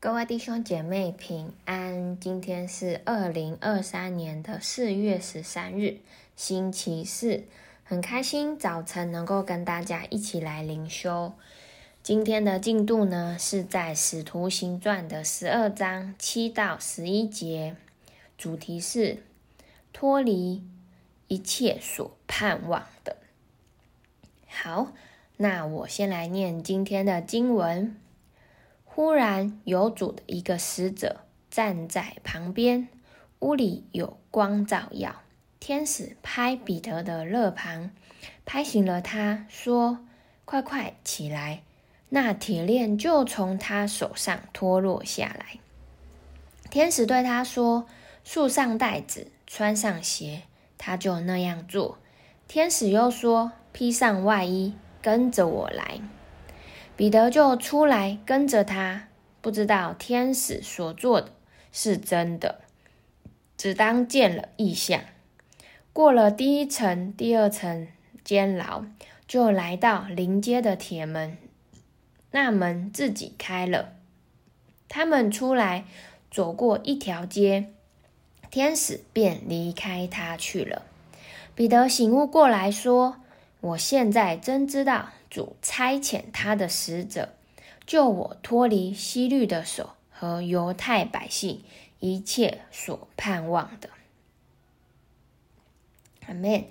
各位弟兄姐妹平安，今天是二零二三年的四月十三日，星期四，很开心早晨能够跟大家一起来灵修。今天的进度呢是在《使徒行传》的十二章七到十一节，主题是脱离一切所盼望的。好，那我先来念今天的经文。忽然有主的一个使者站在旁边，屋里有光照耀。天使拍彼得的肋旁，拍醒了他，说：“快快起来！”那铁链就从他手上脱落下来。天使对他说：“束上带子，穿上鞋。”他就那样做。天使又说：“披上外衣，跟着我来。”彼得就出来跟着他，不知道天使所做的是真的，只当见了异象。过了第一层、第二层监牢，就来到临街的铁门，那门自己开了，他们出来，走过一条街，天使便离开他去了。彼得醒悟过来说：“我现在真知道。”主差遣他的使者，救我脱离希律的手和犹太百姓一切所盼望的。阿们。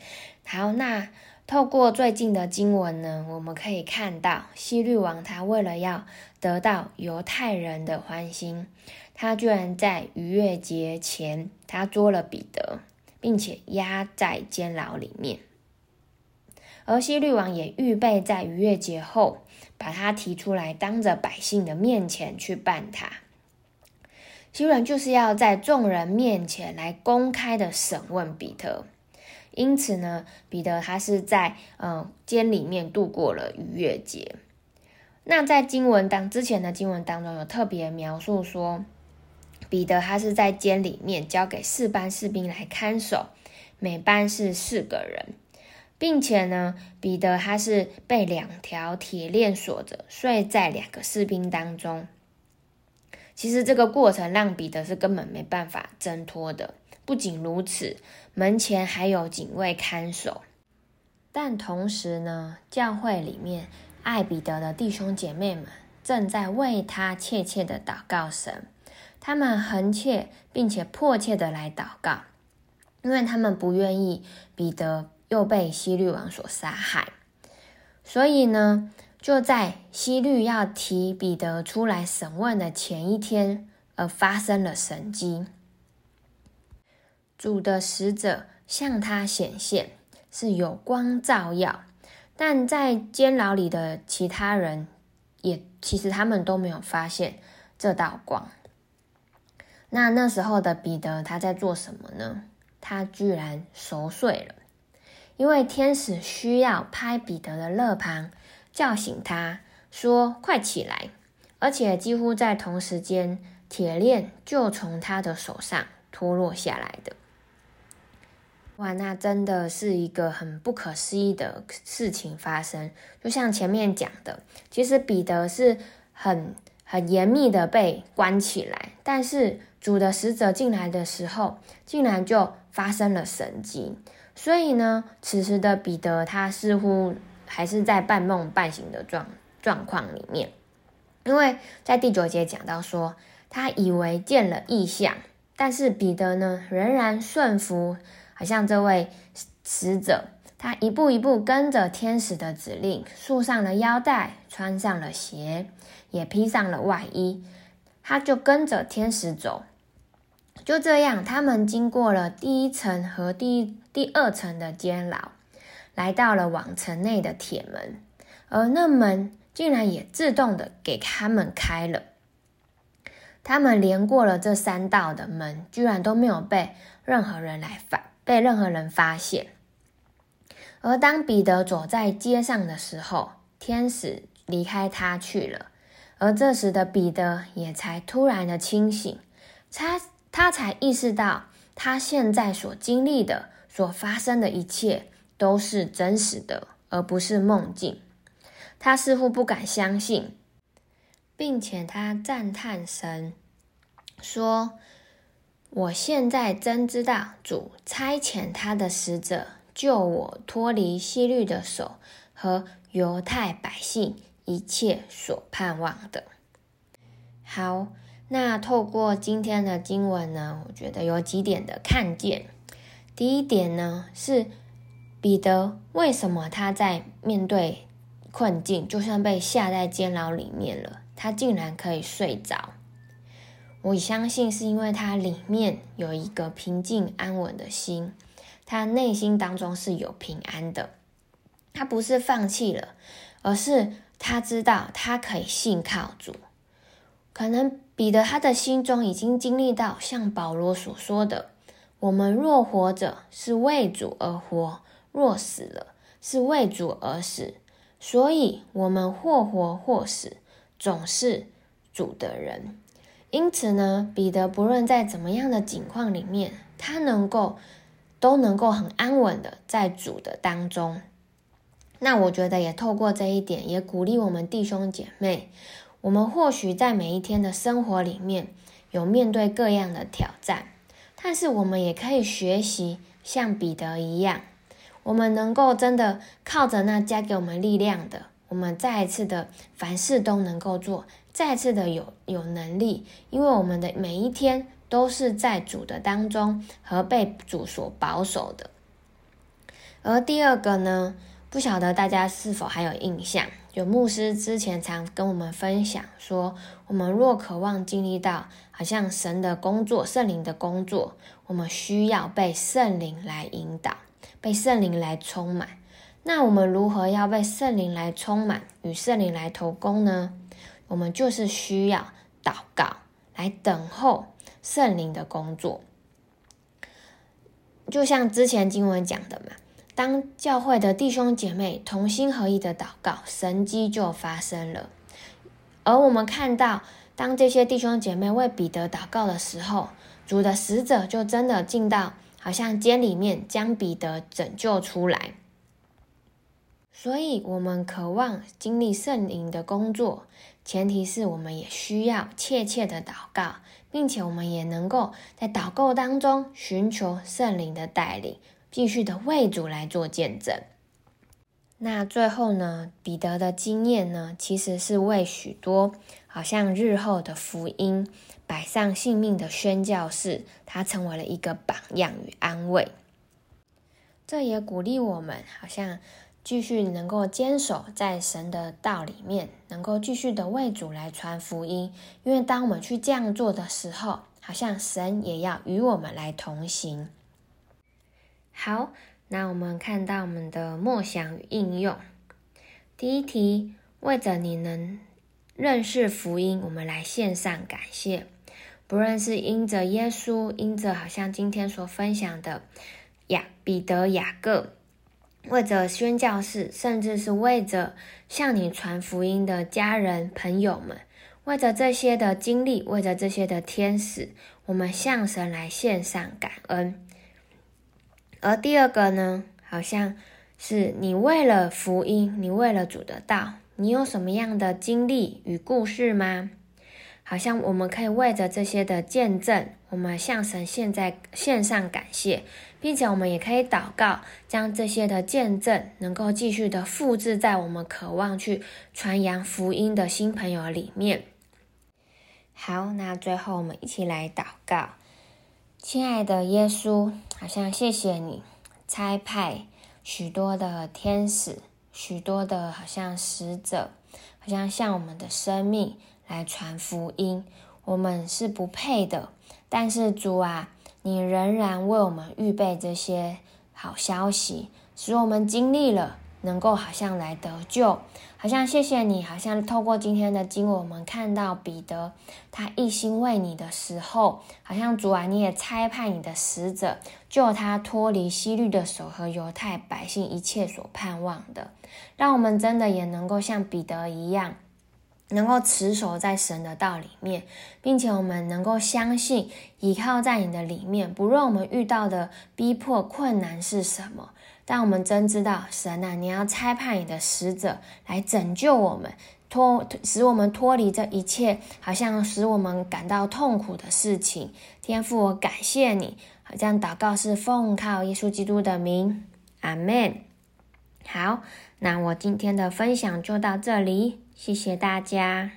好，那透过最近的经文呢，我们可以看到希律王他为了要得到犹太人的欢心，他居然在逾越节前，他捉了彼得，并且压在监牢里面。而希律王也预备在逾越节后，把他提出来，当着百姓的面前去办他。希律就是要在众人面前来公开的审问彼得。因此呢，彼得他是在嗯监里面度过了逾越节。那在经文当之前的经文当中有特别描述说，彼得他是在监里面交给四班士兵来看守，每班是四个人。并且呢，彼得他是被两条铁链锁着，睡在两个士兵当中。其实这个过程让彼得是根本没办法挣脱的。不仅如此，门前还有警卫看守。但同时呢，教会里面爱彼得的弟兄姐妹们正在为他切切的祷告神，他们恒切并且迫切的来祷告，因为他们不愿意彼得。又被希律王所杀害，所以呢，就在希律要提彼得出来审问的前一天，而发生了神迹。主的使者向他显现，是有光照耀，但在监牢里的其他人也其实他们都没有发现这道光。那那时候的彼得他在做什么呢？他居然熟睡了。因为天使需要拍彼得的肋旁，叫醒他，说：“快起来！”而且几乎在同时间，铁链就从他的手上脱落下来的。哇，那真的是一个很不可思议的事情发生。就像前面讲的，其实彼得是很很严密的被关起来，但是主的使者进来的时候，竟然就发生了神迹。所以呢，此时的彼得他似乎还是在半梦半醒的状状况里面，因为在第九节讲到说，他以为见了异象，但是彼得呢仍然顺服，好像这位使者，他一步一步跟着天使的指令，束上了腰带，穿上了鞋，也披上了外衣，他就跟着天使走。就这样，他们经过了第一层和第第二层的监牢，来到了往城内的铁门，而那门竟然也自动的给他们开了。他们连过了这三道的门，居然都没有被任何人来发，被任何人发现。而当彼得走在街上的时候，天使离开他去了，而这时的彼得也才突然的清醒，他。他才意识到，他现在所经历的、所发生的一切都是真实的，而不是梦境。他似乎不敢相信，并且他赞叹神说：“我现在真知道，主差遣他的使者救我脱离希律的手和犹太百姓一切所盼望的。”好，那透过今天的经文呢，我觉得有几点的看见。第一点呢，是彼得为什么他在面对困境，就算被下在监牢里面了，他竟然可以睡着？我相信是因为他里面有一个平静安稳的心，他内心当中是有平安的。他不是放弃了，而是他知道他可以信靠主。可能彼得他的心中已经经历到像保罗所说的。我们若活着，是为主而活；若死了，是为主而死。所以，我们或活或死，总是主的人。因此呢，彼得不论在怎么样的境况里面，他能够都能够很安稳的在主的当中。那我觉得也透过这一点，也鼓励我们弟兄姐妹。我们或许在每一天的生活里面，有面对各样的挑战。但是我们也可以学习像彼得一样，我们能够真的靠着那加给我们力量的，我们再一次的凡事都能够做，再一次的有有能力，因为我们的每一天都是在主的当中和被主所保守的。而第二个呢，不晓得大家是否还有印象？有牧师之前常跟我们分享说，我们若渴望经历到好像神的工作、圣灵的工作，我们需要被圣灵来引导，被圣灵来充满。那我们如何要被圣灵来充满，与圣灵来投工呢？我们就是需要祷告，来等候圣灵的工作。就像之前经文讲的嘛。当教会的弟兄姐妹同心合意的祷告，神迹就发生了。而我们看到，当这些弟兄姐妹为彼得祷告的时候，主的使者就真的进到好像监里面，将彼得拯救出来。所以，我们渴望经历圣灵的工作，前提是我们也需要切切的祷告，并且我们也能够在祷告当中寻求圣灵的带领。继续的为主来做见证。那最后呢，彼得的经验呢，其实是为许多好像日后的福音摆上性命的宣教士，他成为了一个榜样与安慰。这也鼓励我们，好像继续能够坚守在神的道里面，能够继续的为主来传福音。因为当我们去这样做的时候，好像神也要与我们来同行。好，那我们看到我们的默想与应用。第一题，为着你能认识福音，我们来献上感谢。不论是因着耶稣，因着好像今天所分享的雅彼得、雅各，为着宣教士，甚至是为着向你传福音的家人朋友们，为着这些的经历，为着这些的天使，我们向神来献上感恩。而第二个呢，好像是你为了福音，你为了主的道，你有什么样的经历与故事吗？好像我们可以为着这些的见证，我们向神现在献上感谢，并且我们也可以祷告，将这些的见证能够继续的复制在我们渴望去传扬福音的新朋友里面。好，那最后我们一起来祷告。亲爱的耶稣，好像谢谢你差派许多的天使，许多的好像使者，好像向我们的生命来传福音。我们是不配的，但是主啊，你仍然为我们预备这些好消息，使我们经历了。能够好像来得救，好像谢谢你，好像透过今天的经文，我们看到彼得他一心为你的时候，好像主啊，你也差派你的使者救他脱离西律的手和犹太百姓一切所盼望的，让我们真的也能够像彼得一样，能够持守在神的道里面，并且我们能够相信依靠在你的里面，不论我们遇到的逼迫困难是什么。但我们真知道，神啊，你要差派你的使者来拯救我们，脱使我们脱离这一切，好像使我们感到痛苦的事情。天父，我感谢你。好，这样祷告是奉靠耶稣基督的名，阿门。好，那我今天的分享就到这里，谢谢大家。